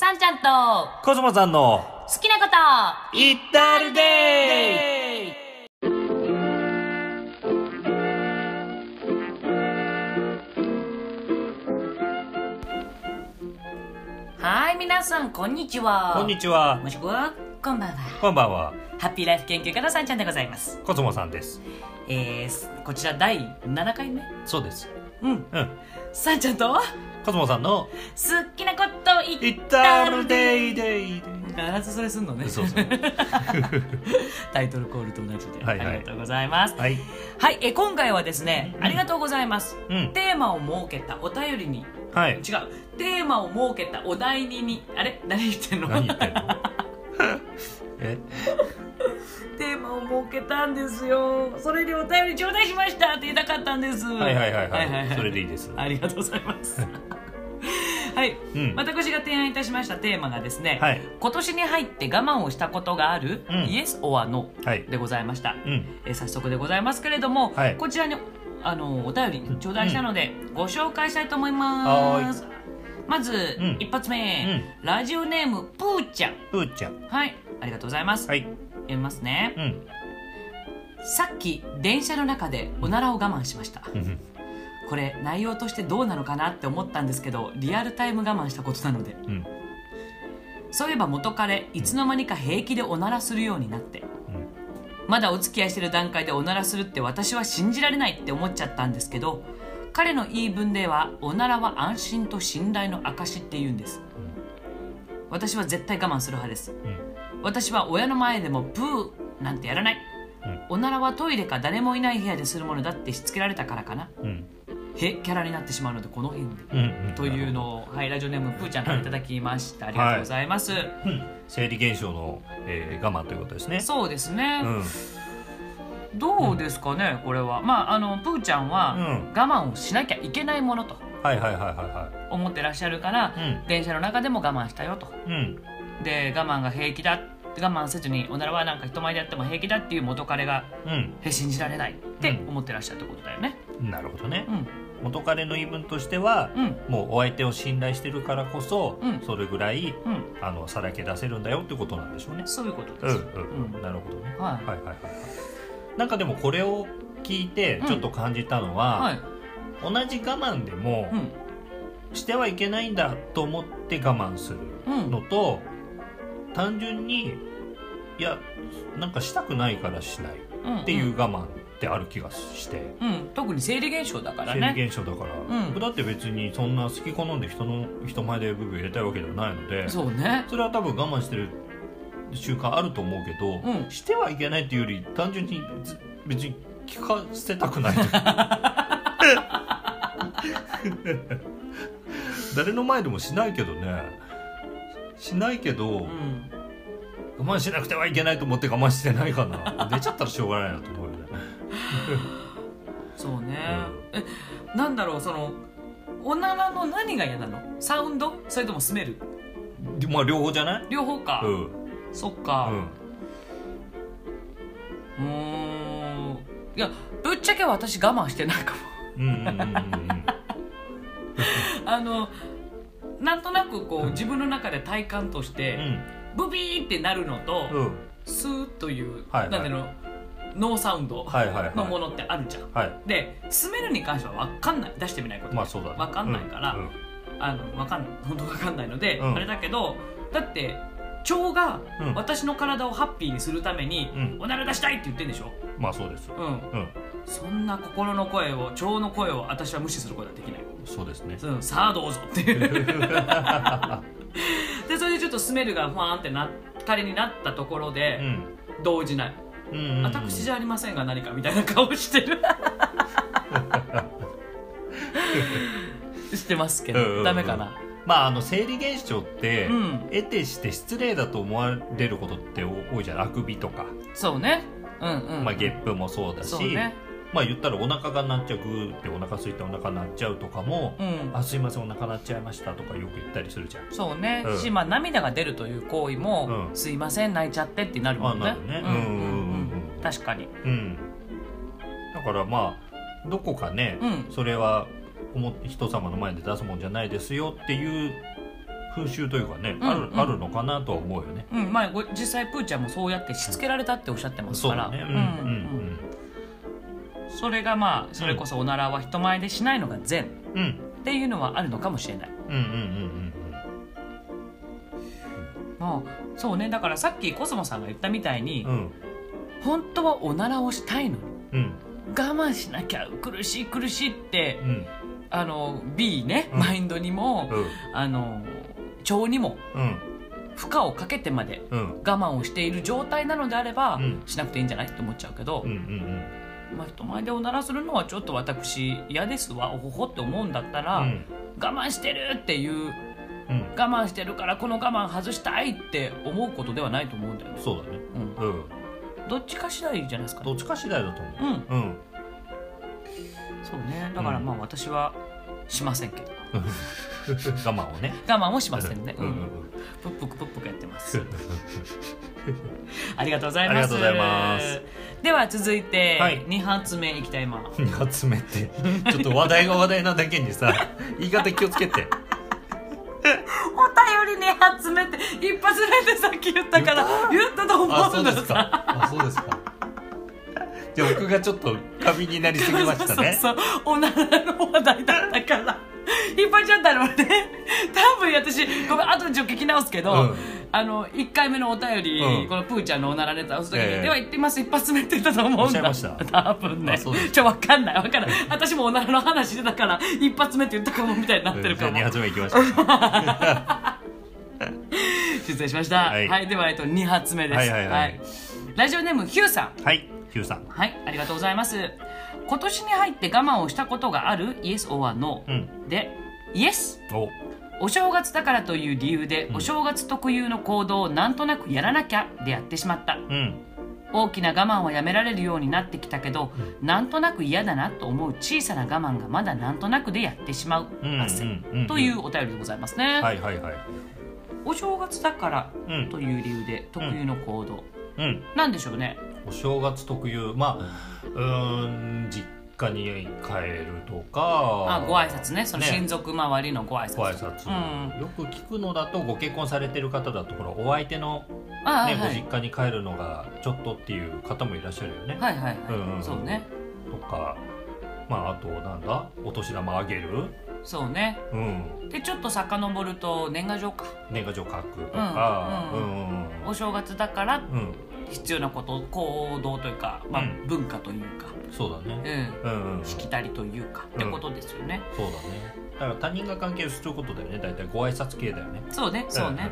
さんちゃんとコスモさんの好きなことイッタルデイはい皆さんこんにちは。こんにちは。もしくはこんばんは。こんばんは。ハッピーライフ研究家のさんちゃんでございます。コスモさんです。えー、こちら第7回目？そうです。うん。うん。さんちゃんと好コスモさんのきなこと言イッタルデイデイ必ずそれすんのね。そうそう。タイトルコールと同じで、はいはい。ありがとうございます。はい。はいえ今回はですねありがとうございます、うん。テーマを設けたお便りに。はい。違う。テーマを設けたお題にに。あれ？何言ってんの？何言ってんの？え？テーマを設けたんですよ。それでお便り頂戴しましたって言いたかったんです。はいはいはいはい。それでいいです。ありがとうございます。はい、うん。私が提案いたしましたテーマがですね、はい。今年に入って我慢をしたことがある、うん。イエス・オア・ノはい。でございました、うん。えー早速でございますけれども、はい。こちらにあのお便り頂戴したので、ご紹介したいと思いはます。まず、うん。一発目、ラジオネームプーちゃん。プーちゃん。はいありがとうございます、はい。読みますね、うん。さっき電車の中でおならを我慢しました。うんこれ内容としてどうなのかなって思ったんですけどリアルタイム我慢したことなので。うん。そういえば元彼いつの間にか平気でおならするようになって。まだお付き合いしてる段階でおならするって私は信じられないって思っちゃったんですけど彼の言い分ではおならは安心と信頼の証って言うんです。私は絶対我慢する派です。うん私は親の前でもプーなんてやらない、うん。おならはトイレか誰もいない部屋でするものだってしつけられたからかな。うん。へキャラになってしまうのでこの辺で。うんうん。というのを、はい、ラジオネームプーちゃんからいただきました。ありがとうございます、うん。生理現象の、えー我慢ということですね。そうですね、うん。どうですかね、これは。まああのプーちゃんは、うん。我慢をしなきゃいけないものとはいはいはいはいは思ってらっしゃるから、うん。電車の中でも我慢したよと。いうんで我慢が平気だ我慢せずにおならはなんか人前でやっても平気だっていう元彼がえ信じられないってうん。思ってらっしゃるってことだよね。うんなるほどね。うん。元彼の言い分としてはうん。もうお相手を信頼してるからこそ、うん。それぐらいうん。あのさらけ出せるんだよってことなんでしょうね。そういうことうんです、うん、うん。なるほどね。はい。はいはいはいはい。なんかでもこれを聞いてうん。ちょっと感じたのは、はい。同じ我慢でも、うん。してはいけないんだと思って我慢するうん。のと、単純にいやなんかしたくないからしないうんっていう我慢ってある気がして。うん、特に生理現象だから生ね理現象だから、うん。だって別にそんな好き好んで人の人前でブーブー入れたいわけではないのでそうね。それは多分我慢してる習慣あると思うけど、うん。してはいけないっていうより単純にず別に聞かせたくない 誰の前でもしないけどねしないけど、うん。我慢しなくてはいけないと思って我慢してないかな。出ちゃったらしょうがないなと思うよね。そうね、えなんだろうそのおならの何が嫌なの？サウンド？それともスメル？でまあ両方じゃない？両方か、うん。そっうかん。うーん。いやぶっちゃけ私我慢してないかも。うんうんうんうんうん。あのなんとなくこう自分の中で体感として、ブビーってなるのと、うん。うんスーッという、はいはい。なんていうのノーサウンドのものってあるじゃん、はい。でスメルに関しては分かんない。出してみないこと。まあそうだね。分かんないから、うん。うん。あの分かんない。本当分かんないので、うん。あれだけどだって腸がうん。私の体をハッピーにするために、うん。おなら出したいって言ってんでしょ？まあそうですうん。うん。そんな心の声を腸の声を私は無視することはできない、そうですね。うん、さあどうぞっていう。でそれでちょっとスメルがファーンってな仮になったところうで、ん動じない、うん。うんうん私じゃありませんが何かみたいな顔してる。してますけど、うんうんうん。ダメかな。まああの生理現象って、うん。得てして失礼だと思われることって多いじゃん。あくびとか、そうね。うんうん。まあ、ゲップもそうだし。そうねまあ言ったらお腹が鳴っちゃうグーってお腹空いてお腹鳴っちゃうとかも、うん。あすいませんお腹鳴っちゃいましたとかよく言ったりするじゃん。そうね、うんし、まあ、涙が出るという行為も、うん。すいません泣いちゃってってなるもんね。まあなるね。うんうんうんうん。うんうん確かに。うん。だからまあどこかね、うん。それは思っ人様の前で出すもんじゃないですよっていう風習というかね、うんあるうん。あるのかなとは思うよね。うん。まあ、ご実際プーちゃんもそうやってしつけられたっておっしゃってますから。そうだね。うんうん。うんそれがまあそれこそおならは人前でしないのが善。っうん。うんていうのはあるのかもしれない。うんうんうんもうそうね。だからさっきコスモさんが言ったみたいに、うん。うん本当はおならをしたいのにうん。我慢しなきゃ苦しい苦しいってうん。あの B ね、うん。マインドにも、うん。あの腸にもうん。負荷をかけてまでうん。我慢をしている状態なのであれば、うん。しなくていいんじゃない？って思っちゃうけど、うんうんまあ、人前でおならするのはちょっと私嫌ですわおほほって思うんだったら、うん。我慢してるっていううん。我慢してるからこの我慢外したいって思うことではないと思うんだよね、そうだね。うん、うん。どっちか次第じゃないですかね。どっちか次第だと思う。うん。そうね。だからまあ私はしませんけど我慢をね。我慢もしませんね、うん。うん。プップクプップクやって ます。ありがとうございます。では続いて、はい。2発目いきたいま2発目ってちょっと話題が話題なだけにさ 言い方気をつけて。お便り2発目って一発目でさっき言ったから言った？と思ううんだですか。あそうですか。じゃあ僕がちょっと過敏になりすぎましたね。そうそうそう。おならの話題だったから引っ張っちゃったのね。多分私ごめん後でちょっと聞き直すけど、うん。あの1回目のお便り、うん。このプーちゃんのおならネタをする時に、ええでは言ってみます一発目って言ったと思うんだ多分ね。ちょ分かんない分かんない。私もおならの話してたから一発目って言ったかもみたいになってるかも。2発目いきましょう 失礼しました。は、はいいでは、えっと、2発目です、はいはい。はい。ラジオネームヒューさん。はいヒューさん。はいありがとうございます今年に入って我慢をしたことがある？Yes or No、うん。で Yes お。お正月だからという理由で、うん。お正月特有の行動をなんとなくやらなきゃでやってしまった。うん。大きな我慢はやめられるようになってきたけど、なんとなく嫌だなと思う小さな我慢がまだなんとなくでやってしまううん汗、うんうん。というお便りでございますね、はいはいはい。お正月だからうん。という理由で特有の行動、うん。なんでしょうねお正月特有まあうーん実家に帰るとか。あご挨拶ね。そのね。親族周りのご挨拶。ご挨拶、うん。よく聞くのだとご結婚されてる方だところお相手の、ねご実家に帰るのがちょっとっていう方もいらっしゃるよね、はいはいはい、うんうんそうね。とかまああとなんだ？お年玉あげる？そうね。うん。でちょっと遡ると年賀状か。年賀状書くとか。ううんんうん。お正月だからうん必要なこと行動というか、まあうん。文化というか、そうだね。うん、うんうんしきたりというか、ってことですよね。そうだね。だから他人が関係することだよね。大体ご挨拶系だよね。そうねそうね。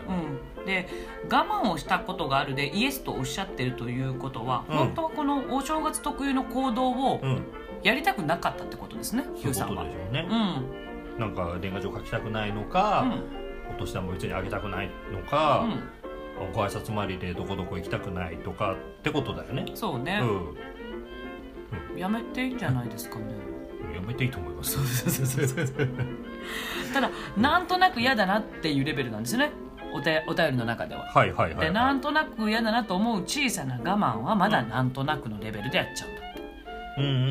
うん、で我慢をしたことがあるでイエスとおっしゃってるということは、うん。本当はこのお正月特有の行動をうん。やりたくなかったってことですね、ヒューさんはそういうことでしょうね。う、ん。なんか年賀状書きたくないのか、うん。お年玉別にあげたくないのか、うんご挨拶回りでどこどこ行きたくないとかってことだよね。そうね。う、ん。やめていいんじゃないですかね。やめていいと思います。ただなんとなく嫌だなっていうレベルなんですね。おてお便りの中では。はいはいはい、でなんとなく嫌だなと思う小さな我慢はまだなんとなくのレベルでやっちゃうんだって。うんうんうんうん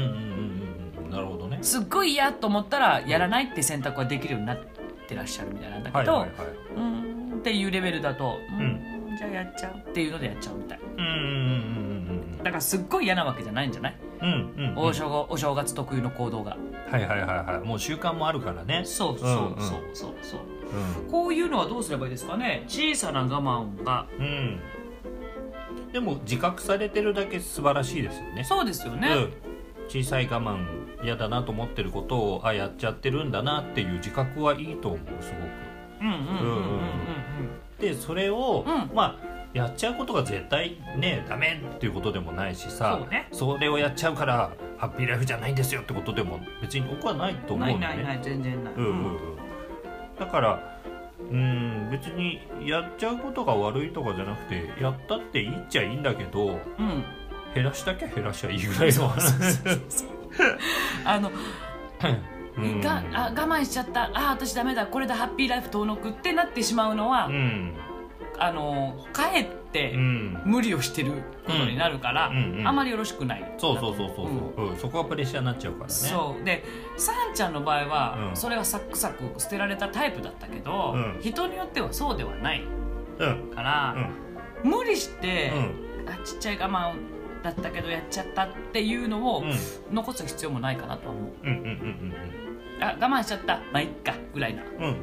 うんうん。なるほどね。すっごい嫌と思ったらやらないって選択はできるようになってらっしゃるみたいなんだけど、はいはいはい。うーん。っていうレベルだと、うん、じゃあやっちゃうっていうのでやっちゃうみたい。うんうんうんだからすっごい嫌なわけじゃないんじゃない、うんうんうん。うんお正お正月特有の行動が。はいはいはいはい。もう習慣もあるからね。そうそううんうんそうそう。そううん。こういうのはどうすればいいですかね？小さな我慢が。うん。でも自覚されてるだけ素晴らしいですよね。そうですよね、うん、小さい我慢嫌だなと思ってることをあやっちゃってるんだなっていう自覚はいいと思うすごく。うん、うんうん。うんうんうんでそれを、うん。まあやっちゃうことが絶対ねダメっていうことでもないしさそうね。それをやっちゃうからハッピーライフじゃないんですよってことでも別に僕はないと思うんだよね。ないないない全然ない、うんうんうん。だからうん別にやっちゃうことが悪いとかじゃなくてやったっていいっちゃいいんだけどうん。減らしたきゃ減らしゃいいぐらいの話。あのうん があ我慢しちゃった。あ私ダメだ。これでハッピーライフ遠のくってなってしまうのは、うん。あのかえってうん。無理をしてることになるから、うんうんあまりよろしくない。そうそうそうそうそう、うん。そこはプレッシャーになっちゃうからね。そう。でサンちゃんの場合は、うん。それがサクサク捨てられたタイプだったけど、うん。人によってはそうではない。うん。からう、ん。無理して、うん。あちっちゃい我慢だったけどやっちゃったっていうのをうん。残す必要もないかなとは思う。うんうんうんあ我慢しちゃった。まあいっか。ぐらいな。うんうんうん。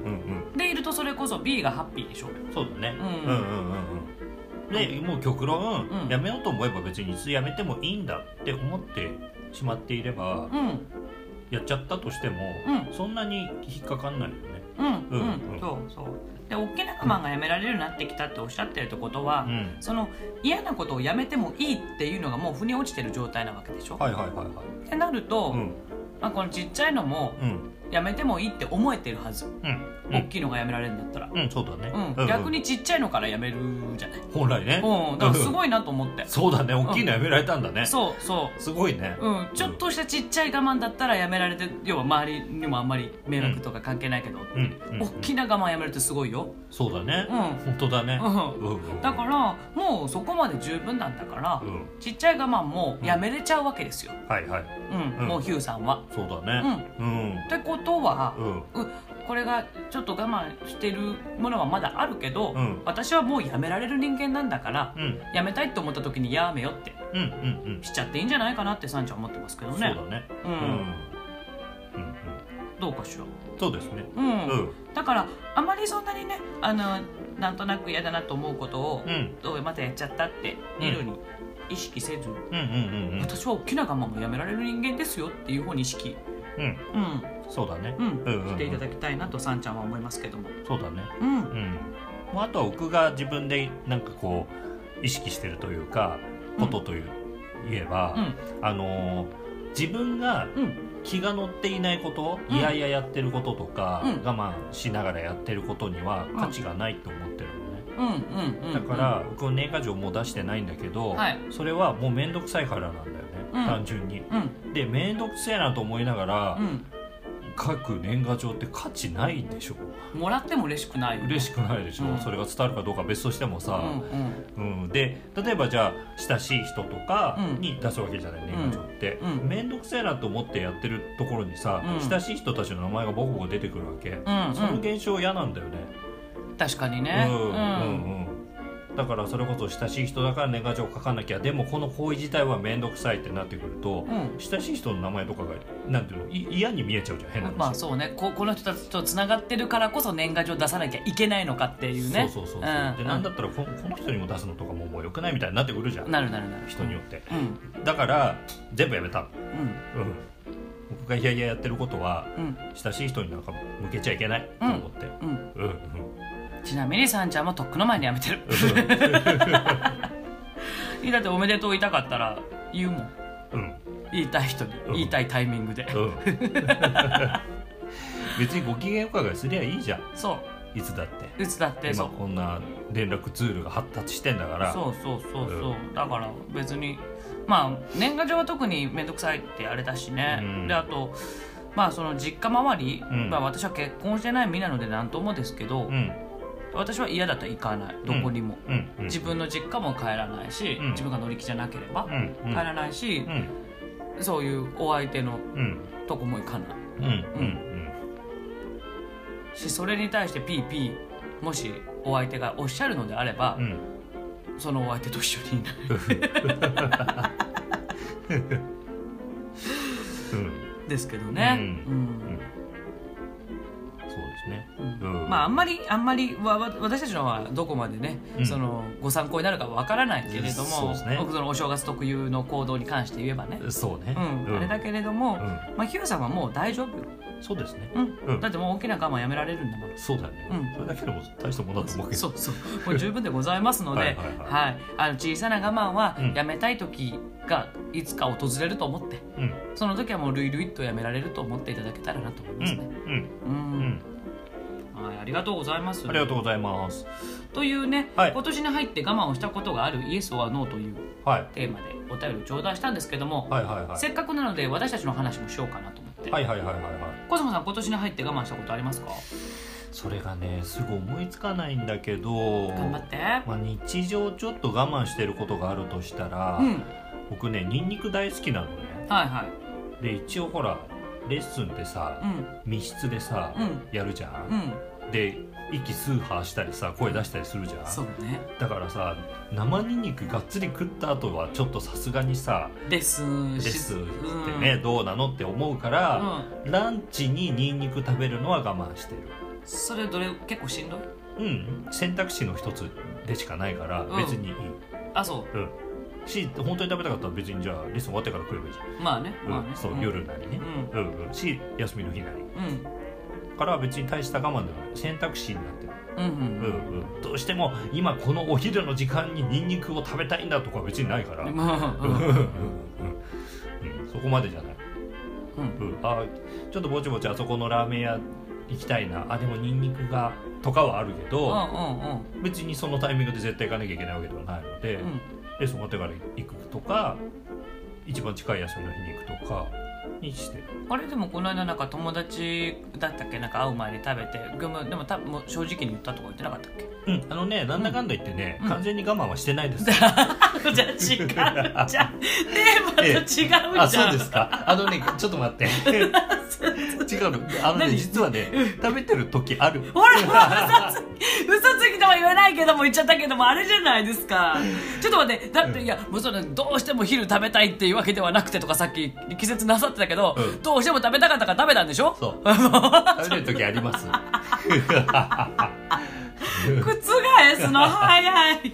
うんでいるとそれこそ B がハッピーでしょ。そうだね、うん。うんうんうんうんでもう極論、うんやめようと思えば別にいつやめてもいいんだって思ってしまっていれば、うん。やっちゃったとしても、うそんなに引っかかんないよね。うんうん、うんうん。そうそう。で大きな我慢がやめられるようになってきたっておっしゃってるってことは、うん。その嫌なことをやめてもいいっていうのがもう腑に落ちてる状態なわけでしょ、はいはいはいはい。ってなると、うんまあ、このちっちゃいのもうん。やめてもいいって思えてるはず、うん。大きいのがやめられるんだったら、うんそうだね、うん。逆にちっちゃいのからやめるじゃない、本来ね。うん、だからすごいなと思って、そうだね。大きいのやめられたんだね、そうそう。すごいね。うん、ちょっとしたちっちゃい我慢だったらやめられて要は周りにもあんまり迷惑とか関係ないけど、うん。うん。大きな我慢やめるってすごいよ、そうだね、うん。本当だね、うん。うん。うん。だからもうそこまで十分なんだから、うん。ちっちゃい我慢もやめれちゃうわけですよ、はいはい。うん。うん。もうヒューさんは。そうだね。うん。ってことは、うん。うんこれがちょっと我慢してるものはまだあるけど、うん。私はもうやめられる人間なんだから、うん。やめたいって思った時にやめよってうんうんうん。しちゃっていいんじゃないかなってサンちゃん思ってますけどそうねだね。うん。うん。うんどうかしら？そうですね。うん、うん。だからあまりそんなにねあのなんとなく嫌だなと思うことを、うん。どうまたやっちゃったってうんいうに意識せず、うんうんうん私は大きな我慢もやめられる人間ですよっていうふうに意識、うんうん。うんそうだね。うん。うんうんうん。していただきたいなとさんちゃんは思いますけども。そうだね。うん。うん。もうあとは僕が自分でなんかこう意識してるというかことという言えばうん。あのー自分がうん。気が乗っていないこと、うん。いやいややってることとか、うん。我慢しながらやってることにはうん。価値がないと思ってるのね、うんうんうんだから、僕は年賀状もう出してないんだけど、はい。それはもう面倒くさいからなんだよね、うん。単純に。うん。で面倒くせえなと思いながら、うん書く年賀状って価値ないでしょ？もらっても嬉しくない。嬉しくないでしょ、うん。それが伝わるかどうかは別としてもさ、うんうん。うん、で例えばじゃあ親しい人とかうん。に出すわけじゃない、年賀状って。うん。うん面倒、くせえなと思ってやってるところにさ、うん。親しい人たちの名前がボコボコ出てくるわけ、うんその現象嫌なんだよね、確かにね。うんうん。うんだからそれこそ親しい人だから年賀状書かなきゃでもこの行為自体は面倒くさいってなってくると、うん。親しい人の名前とかがなんていうのい嫌に見えちゃうじゃん変な話、まあそうね。ここの人たちとつながってるからこそ年賀状出さなきゃいけないのかっていうね。そうそうそうそう、ん。でなんだったらここの人にも出すのとかももうよくないみたいになってくるじゃんなるなるなる人によって。うんだから全部やめたうん。うん。僕がいやいややってることはうん。親しい人になんか向けちゃいけないと思って。うん。うんうんちなみにさんちゃんもとっくの前にやめてる。だっておめでとう言いたかったら言うもん。うん。言いたい人にうん。言いたいタイミングで。うん。別にご機嫌伺いすりゃいいじゃん。そう。いつだって。いつだってそ今う。こんな連絡ツールが発達してんだから。そうそうそうそう、うだから別にまあ年賀状は特に面倒くさいってあれだしね、うん。であとまあその実家周り、うん。まあ、私は結婚してない身なので何ともですけど、うん私は嫌だったら行かない。どこにも、自分の実家も帰らないし、うん。自分が乗り気じゃなければ帰らないしう、ん。そういうお相手のうん。とこも行かない。うん。うん。しそれに対してピーピーもしお相手がおっしゃるのであれば、うん。そのお相手と一緒にいない。うん。ですけどね、うんですね。うん。うん。まああんまりあんまりわわ私たちのはどこまでね、うん。そのご参考になるかわからないけれども、そうですね。僕そのお正月特有の行動に関して言えばね、そうね。うん。あれだけれども、うん。まあヒューさんはもう大丈夫。よ、そうですね。うん。うん。だってもう大きな我慢やめられるんだもん。そうだね。うん。それだけでも大したもんだと思うけど。そうそうもう十分でございますのではいはいはい。はい。あの小さな我慢はうん。やめたい時がいつか訪れると思って。うん。その時はもうルイルイっとやめられると思っていただけたらなと思いますね。うん。うん、うんはい、ありがとうございます。ありがとうございます。というね、はい。今年に入って我慢をしたことがあるイエス・オア・ノーというはい。テーマでお便りを頂戴したんですけども、はいはいはい。せっかくなので私たちの話もしようかなと思って、はいはいはいはいはい。コスモさん今年に入って我慢したことありますか？それがねすぐ思いつかないんだけど頑張って。まあ、日常ちょっと我慢してることがあるとしたら、うん。僕ねニンニク大好きなのね。はいはい。で一応ほらレッスンってさ、うん。密室でさ、うん。やるじゃんで息スーハーしたりさ声出したりするじゃん。そうね。だからさ生ニンニクがっつり食った後はちょっとさすがにさですレッスンってね、どうなのって思うから、ランチにニンニク食べるのは我慢してる。それどれ結構しんどい？うん。選択肢の一つでしかないからうん。別にいい、あそう。ん。し本当に食べたかったら別にじゃあレッスン終わってから食えばいいじゃん。うまあねまあね。うん。そう、夜なりね、ううんうん。し休みの日なり。うんから別に大した我慢ではない。選択肢になってる、うんうんうん。うん、どうしても今このお昼の時間にニンニクを食べたいんだとかは別にないから、そこまでじゃない、うん。うん、あちょっとぼちぼちあそこのラーメン屋行きたいなあでもニンニクがとかはあるけうん。ど、うん。別にそのタイミングで絶対行かなきゃいけないわけではないので、うん。レッスン終わってから行くとか一番近い休みの日に行くとかにしてあれでもこの間なんか友達だったっけ？なんか会う前に食べてでもでも多分もう正直に言ったとか言ってなかったっけ？うんあのねなんだかんだ言ってね、うん。完全に我慢はしてないです、じゃあ違うじゃんテーマと違うじゃん、あそうですか。あのねちょっと待って。違うの。あのね何？実はね食べてる時ある。ほら嘘つき嘘つきとは言えないけども言っちゃったけどもあれじゃないですか。ちょっと待って。だっていやもうそれどうしても昼食べたいっていうわけではなくてとかさっき力説なさってたけど、うん。どうしても食べたかったから食べたんでしょ？そう。食べてる時あります 覆すの？早い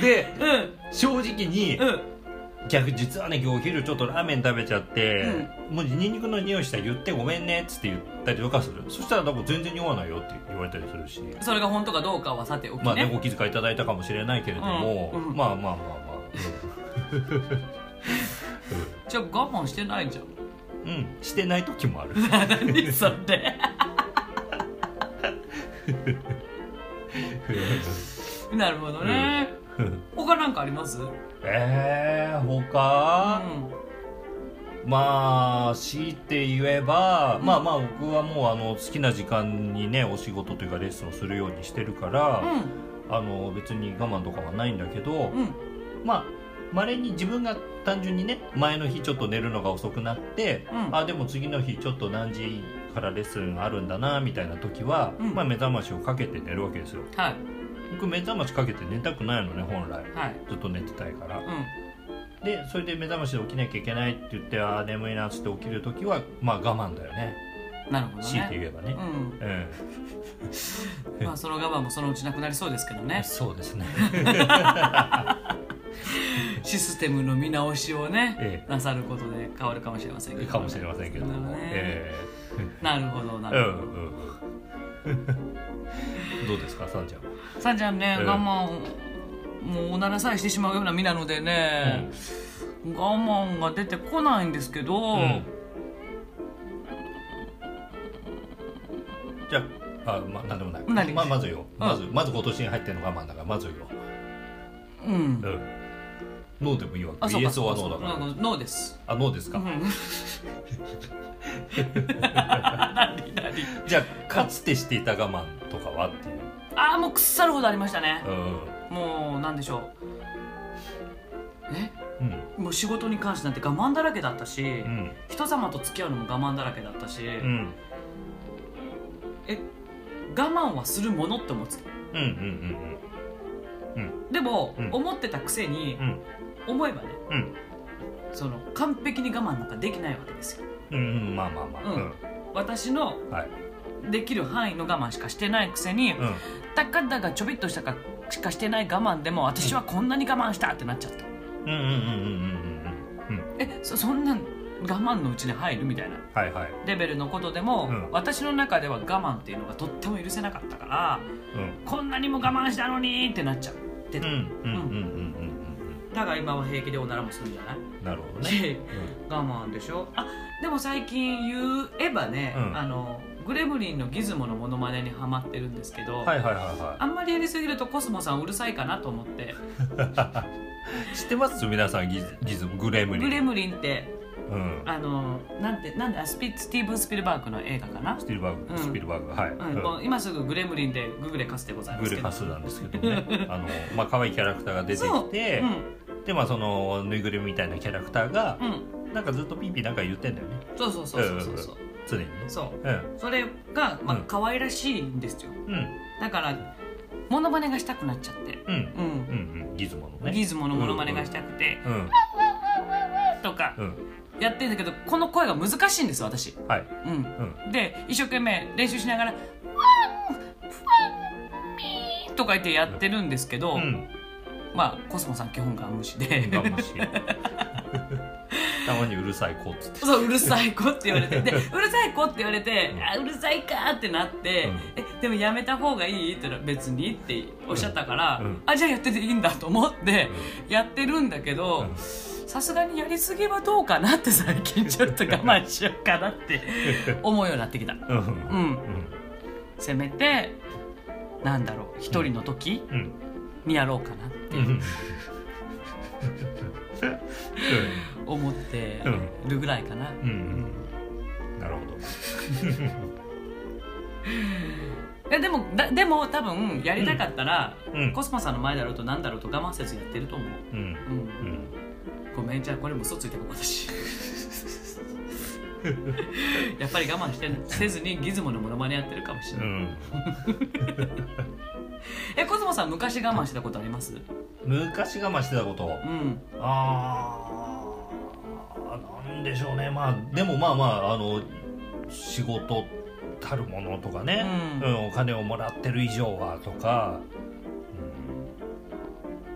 でうん。正直にうん。逆実はね今日お昼ちょっとラーメン食べちゃって、もうニンニクの匂いしたら言ってごめんねっつって言ったりとかするそしたら多分全然匂わないよって言われたりするし。それが本当かどうかはさておきね,、まあね。お気遣いいただいたかもしれないけれども、うんうん。まあまあまあまあ。じゃあ我慢してないじゃんうん、うん、してない時もある。何それ？なるほどね、他なんかあります？えー、う他、ん。まあ強いて言えば、まあまあ僕はもうあの好きな時間にねお仕事というかレッスンをするようにしてるから、あの別に我慢とかはないんだけど、うん。うんまあまれに自分が単純にね前の日ちょっと寝るのが遅くなって、うん。あでも次の日ちょっと何時からレッスンあるんだなみたいな時は、うん。まあ、目覚ましをかけて寝るわけですよ。はい。僕目覚ましかけて寝たくないのね本来。はい。ずっと寝てたいから。うん。でそれで目覚ましで起きなきゃいけないって言ってあー眠いなっつって起きる時はまあ我慢だよね。なるほど強いてね言えばね、うん。うん。まあその我慢もそのうちなくなりそうですけどね。そうですね。システムの見直しをね、えなさることで変わるかもしれませんけどかもしれませんけども、ね。えなるほどなるほど、うんどうですかさんちゃんは？さんちゃんね、ええ。我慢もうおならさえしてしまうような身なのでね、我慢が出てこないんですけど、うん。じゃああまなんでもない。何まあまずよ。うん。まず、まず今年に入ってんの我慢だからまずよ、うん。うん、ノーでもいいわけ。イエスはノーだから。ノーです。あノーですか、うん。じゃあかつてしていた我慢とかはっていう。ああもう腐るほどありましたね。うん。もうなんでしょう。え？うん。もう仕事に関してなんて我慢だらけだったし、うん。人様と付き合うのも我慢だらけだったし、うん。え？我慢はするものって思ってた？うんうん。うん。でも、うん。思ってたくせにう、ん思えばねうん。その完璧に我慢なんかできないわけですよ。うんうんまあまあまあ。うん。私のできる範囲の我慢しかしてないくせに、うん。たかだがちょびっとしたかしかしてない我慢でも私はこんなに我慢したってなっちゃった、うんうんうんうんうんうんうんえそそんな我慢のうちに入るみたいなレベルのことでも、うん。私の中では我慢っていうのがとっても許せなかったからうん。こんなにも我慢したのにってなっちゃって。た、うんうんうんうんうんだから今は平気でおならもするんじゃない？うんなるほどね。し 我慢でしょ？あでも最近言えばね、うん。あのグレムリンのギズモのモノマネにハマってるんですけど、はいはいはいはあんまりやりすぎるとコスモさんうるさいかなと思って。い 知ってます？皆さんギズギズムグレムリン。グレムリンってうん。あのなんてなんであスピスティーブン・スピルバーグの映画かな？ス、ピルバーグ、うん。スピルバーグはい、うんもう今すぐグレムリンでググレカスでございまグすけど。レカスなんですけどね。あのまあ可愛いキャラクターが出てきて、うんでまあそのぬいぐるみみたいなキャラクターが、うん、なんかずっとピーピーなんか言ってんだよね。そうそうそうそうそうそう。常にね。そう。うん。それがまあうん。可愛らしいんですよ。うん。だからモノマネがしたくなっちゃって。うん。うん。うんうん。ギズモのねギズモのモノマネがしたくて。うんとかうん。やってんだけどこの声が難しいんですよ私。はい。うん。うん。で一生懸命練習しながら「ワンフワンピー」とか言ってやってるんですけど、うんまあコスモさん基本が無視で。たまにうるさい子っつって。そううるさい子って言われて。で うるさい子って言われて、あうるさいかってなって、うん。えでもやめた方がいいって言ったら別にっておっしゃったから、うん。うん。あじゃあやってていいんだと思ってやってるんだけどうん。さすがにやりすぎはどうかなって最近ちょっと我慢しようかなって 思うようになってきた。うん。うん。うん。せめてなんだろう一人の時うんにやろうかなって思ってうんるぐらいかな、うん。うん。なるほど。でもだでも多分やりたかったら、うん。コスモさんの前だろうとなんだろうと我慢せずやってると思う、うん。うん。うん。ごめんじゃあこれも嘘ついたかも私やっぱり我慢してせずにギズモのモノマネやってるかもしれない、うん。えコスモさん昔我慢してたことあります？昔我慢してたこと。うん。あーなんでしょうね。まあでもまあまああの仕事たるものとかね、ううんんお金をもらってる以上はとか、うん、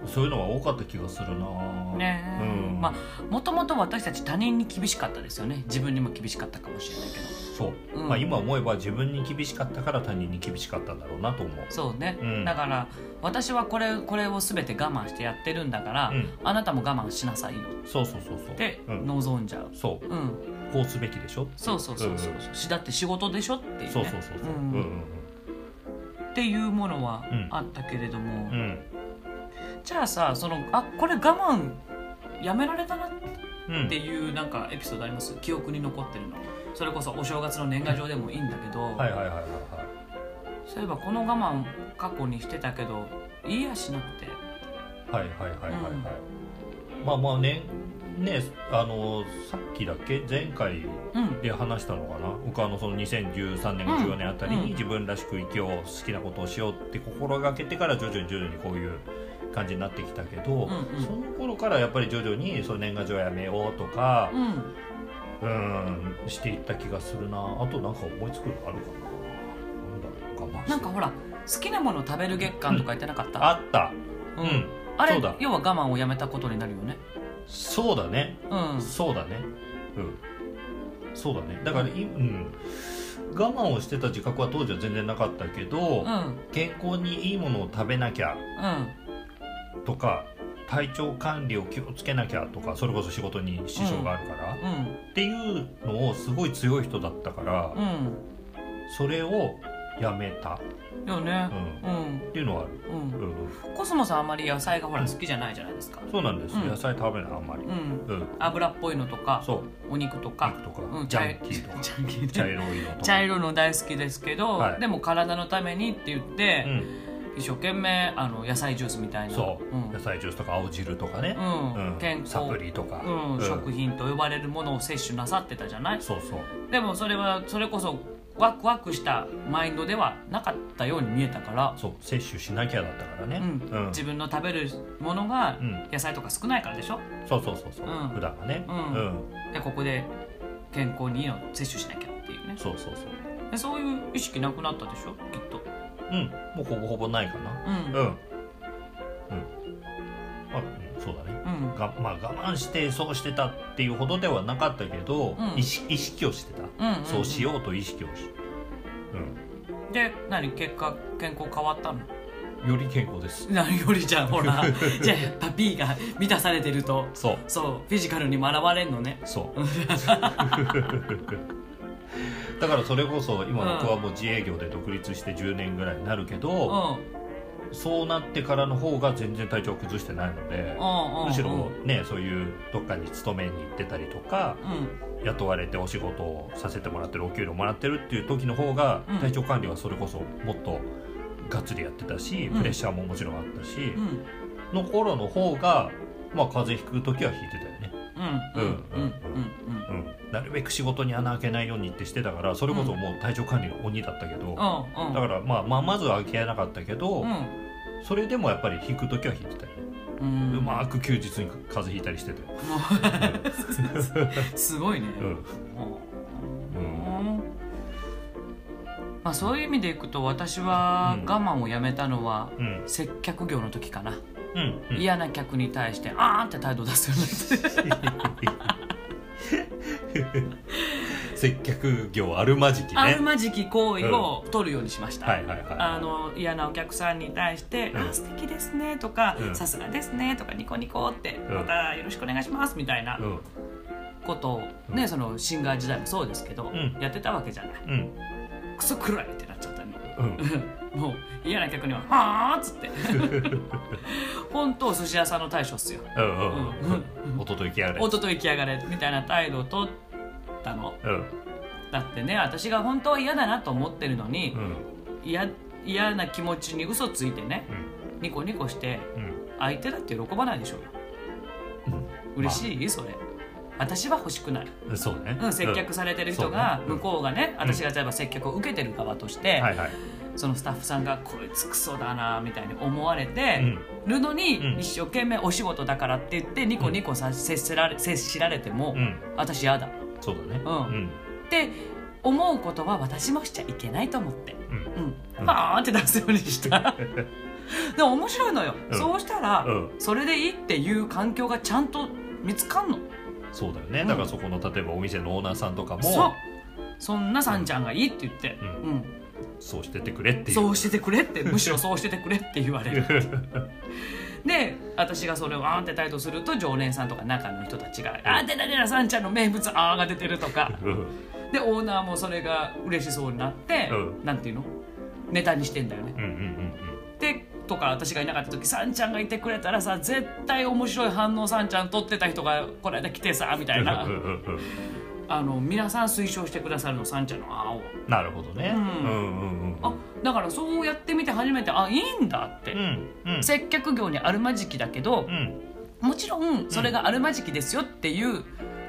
そういうのが多かった気がするな。ねえ、うん、まあもともと私たち他人に厳しかったですよね。自分にも厳しかったかもしれないけど。そう、うん。まあ今思えば自分に厳しかったから他人に厳しかったんだろうなと思う。そうね、うん。だから私はこれこれを全て我慢してやってるんだから、うん。あなたも我慢しなさいよ。そうそうそうそう。ってうん、望んじゃう、そう。うん、こうすべきでしょ？そうそうそうそう、う。んしだって仕事でしょっていうね。そうそうそうそう。うん。うんっていうものはうん。あったけれども、うんうんじゃあさそのあこれ我慢やめられたなっうん。ていうなんかエピソードあります？記憶に残ってるの。それこそお正月の年賀状でもいいんだけど、はいはいはいはいはい。そういえばこの我慢過去にしてたけど言いやしなくて。はいはいはいはいはい、まあまあねねあのさっきだっけ？前回うん。で話したのかな？僕あのその2013年うん14年あたりうん。に自分らしく生きよう好きなことをしようって心がけてから徐々に徐々にこういう感じになってきたけど、うんうん。その頃からやっぱり徐々にその年賀状やめようとかうん。うんしていった気がするな。あとなんか思いつくのあるかな。なんだろう我慢なんかほら好きなもの食べる月間とか言ってなかった、あった。ううん。ん、あれそうだ。要は我慢をやめたことになるよね。そうだね。うん。そうだね。うん。そうだね。だからい、うん、我慢をしてた自覚は当時は全然なかったけど、うん。健康にいいものを食べなきゃうんとか体調管理を気をつけなきゃとかそれこそ仕事に支障があるから、っうん。ていうのをすごい強い人だったから、うんそれをやめた、よね。うん。うん。っていうのはある、うん。うん。コスモさんあんまり野菜がほら好きじゃないじゃないですか。そうなんです、うん。野菜食べないあんまり。うん。うん、油っぽいのとかそう。お肉とか。肉とか、うん。ジャンキーとか。茶色いの茶色の大好きですけど、はい。でも体のためにって言って、うん一生懸命あの野菜ジュースみたいな。そう、ん。野菜ジュースとか青汁とかね、うん。うん。健康。サプリとか、うん。うん。食品と呼ばれるものを摂取なさってたじゃない？そうそう。でもそれはそれこそワクワクしたマインドではなかったように見えたから、そう。摂取しなきゃだったからね、うん。うん。自分の食べるものがうん。野菜とか少ないからでしょ？そうそうそうそう、うん。普段はね。うん。うん。でここで健康にいいの摂取しなきゃっていうね。そうそうそう。でそういう意識なくなったでしょ？きっとうん。もうほぼほぼないかな。うん。うん。うん。あうんそうだね。うん。がまあ我慢してそうしてたっていうほどではなかったけど、うん。意識意識をしてた、うんうんうん。そうしようと意識をし、で何結果健康変わったの？うん、より健康です。何よりじゃんほらじゃあやっぱ B が満たされてると。そう。そうフィジカルにも現れんのね。そう だからそれこそ今僕はもう自営業で独立して10年ぐらいになるけうど、ん。そうなってからの方が全然体調を崩してないのでむしろねそういうどっかに勤めに行ってたりとか、うん、雇われてお仕事をさせてもらってるお給料もらってるっていう時の方が、うん、体調管理はそれこそもっとがっつりやってたし、プレッシャーももちろんあったし、の頃の方がまあ風邪ひく時はひいてたよね。うん。なるべく仕事に穴開けないようにってしてたからそれこそもう体調管理の鬼だったけど、だからまあ、まあ、まずは開けなかったけど、それでもやっぱり引く時は引いてたよねうまく休日に風邪ひいたりしててすごいね、うん。まあ、そういう意味でいくと私は我慢をやめたのは接客業の時かな、うんうん、嫌な客に対してあーって態度出すようになって接客業あるまじきね。あるまじき行為を取るようにしました、あの嫌なお客さんに対して「うん、あ素敵ですね」とか「さすがですね」とか「ニコニコ」って「またよろしくお願いします」みたいなことをね、そのシンガー時代もそうですけど、やってたわけじゃない、クソ暗いってなっちゃったね、うん、もう嫌な客には「はあ」っつって 本当寿司屋さんの大将っすよ「おとといきやがれ」おとといきやがれみたいな態度を取ったの、うん、だってね私が本当は嫌だなと思ってるのに嫌、うん、嫌な気持ちに嘘ついてね、うん、ニコニコして、相手だって喜ばないでしょうよ、うん、嬉しい、まあ、それ。私は欲しくないそうね、うん、接客されてる人が、向こうがね、私が例えば接客を受けてる側として、はいはいそのスタッフさんがこいつクソだなみたいに思われてるのに、一生懸命お仕事だからって言ってニコニコさ、接せられ接しられても、私嫌だ。そうだね、うん、って思うことは私もしちゃいけないと思って。うん。うん、バーンって出すようにした。でも面白いのよ、そうしたら、それでいいっていう環境がちゃんと見つかんの。そうだよね、だからそこの例えばお店のオーナーさんとかも。そう。そんなさんちゃんがいいって言って、うんそうしててくれってそうしててくれってむしろそうしててくれって言われる。で私がそれをあーって態度すると常連さんとか中の人たちが「あーでなでなさんちゃんの名物あーが出てる」とか。でオーナーもそれが嬉しそうになって、うん、なんていうの？ネタにしてんだよね。うんうんうんうん、でとか私がいなかった時さんちゃんがいてくれたらさ絶対面白い反応さんちゃん撮ってた人がこの間来てさみたいなあの皆さん推奨してくださるのさんちゃんの青。なるほどね、うん。うんうんうん、あだからそうやってみて初めてあいいんだって、うんうん、接客業にあるまじきだけど、うん、もちろんそれがあるまじきですよっていう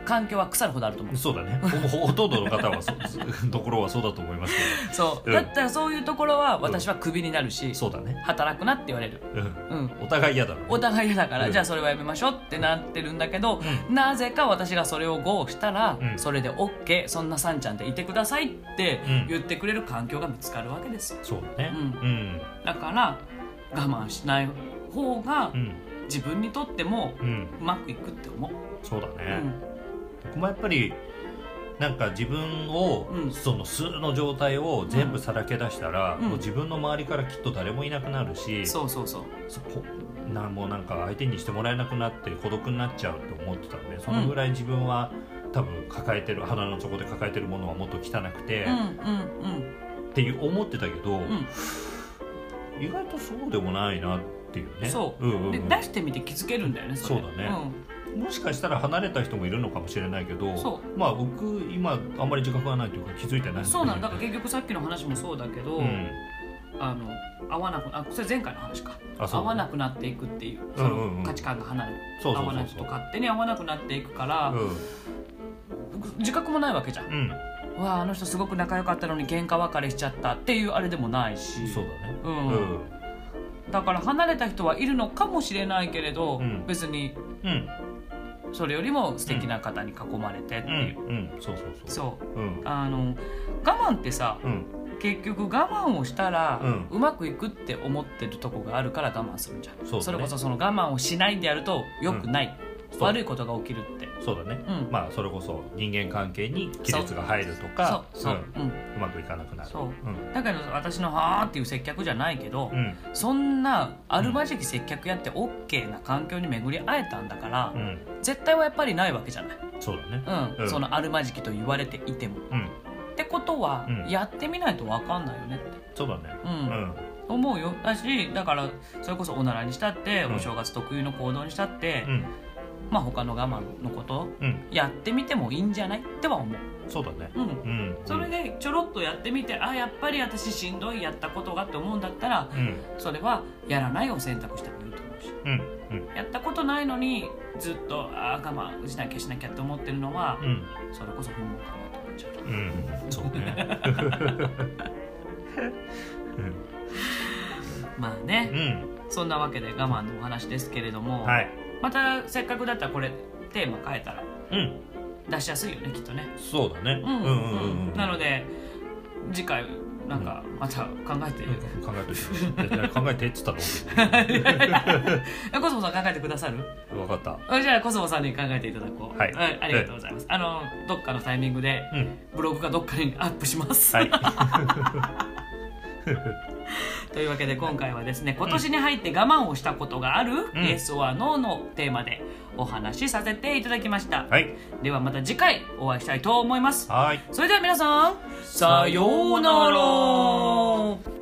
環境は腐るほどあると思う。そうだね。ほとんどの方はそ ところはそうだと思いますけど。そう、うん、だったらそういうところは私はクビになるし、うん、そうだね。働くなって言われる、うん、お互い嫌だろ、ね、お互い嫌だから、じゃあそれはやめましょうってなってるんだけど、なぜか私がそれを GO したら、それで OK そんなさんちゃんでいてくださいって言ってくれる環境が見つかるわけですよ。そうだね、うん。だから我慢しない方が、自分にとってもうまくいくって思うそうだね、僕もやっぱりなんか自分を、うん、その素の状態を全部さらけ出したら、うん、もう自分の周りからきっと誰もいなくなるし、そうそうそう。そこなもうなんか相手にしてもらえなくなって孤独になっちゃうって思ってたんでそのぐらい自分は、多分抱えてる鼻の底で抱えてるものはもっと汚くて、うんうんうん、っていう思ってたけど、意外とそうでもないなっていうね。そう、うんうんうん、で出してみて気づけるんだよねそうだね、もしかしたら離れた人もいるのかもしれないけどまあ僕今あんまり自覚がないというか気づいてないそうなんだから結局さっきの話もそうだけど、うん、あの合わなくあそれ前回の話か。合わなくなっていくっていうその価値観が離れる、合わないと勝手に合わなくなっていくから、うん、自覚もないわけじゃん、うん。わああの人すごく仲良かったのに喧嘩別れしちゃったっていうあれでもないし。そうだね。うん、うん、だから離れた人はいるのかもしれないけれど、うん、別に、うん、それよりも素敵な方に囲まれてっていう、うん、そうそうそう。そう、うん、あの我慢ってさ、うん、結局我慢をしたら、うまくいくって思ってるとこがあるから我慢するんじゃん。そ,、ね、それこそその我慢をしないでやるとよくない、悪いことが起きるって。そうだね、うん、まあそれこそ人間関係に亀裂が入るとかそう、うん、う。まくいかなくなる。そう、うん、だけど私の「はあ」っていう接客じゃないけど、うん、そんなあるまじき接客やって OK な環境に巡り会えたんだから、うん、絶対はやっぱりないわけじゃない。そうだね、うん。そのあるまじきと言われていても、ってことは、やってみないと分かんないよねって。そうだね。うん、思うよ。だしだからそれこそおならにしたって、うん。お正月特有の行動にしたって、うんまあ他の我慢のことうん。やってみてもいいんじゃない？っては思う。そうだね。うん。うん。それでちょろっとやってみてあやっぱり私しんどいやったことがって思うんだったらうん。それはやらないを選択してもいいと思うし。うん。うん。やったことないのにずっとあ我慢しなきゃしなきゃって思ってるのは、うん。それこそ不毛かなと思っちゃう。うん。そうね。まあね、うん。そんなわけで我慢のお話ですけれども、はいまたせっかくだったらこれテーマ変えたらうん。出しやすいよねきっとね。そうだね。うんうんうん。うんなので次回なんかまた考えて、考えて。いや考えてって言ったえ コスモさん考えてくださる？の分かった。あじゃあコスモさんに考えていただこう。はい。ありがとうございます、あのどっかのタイミングでうん。ブログかどっかにアップします、はい というわけで今回はですね今年に入って我慢をしたことがある、うん。Yes or No のテーマでお話しさせていただきました、はい。ではまた次回お会いしたいと思います。はい。それでは皆さんさようなら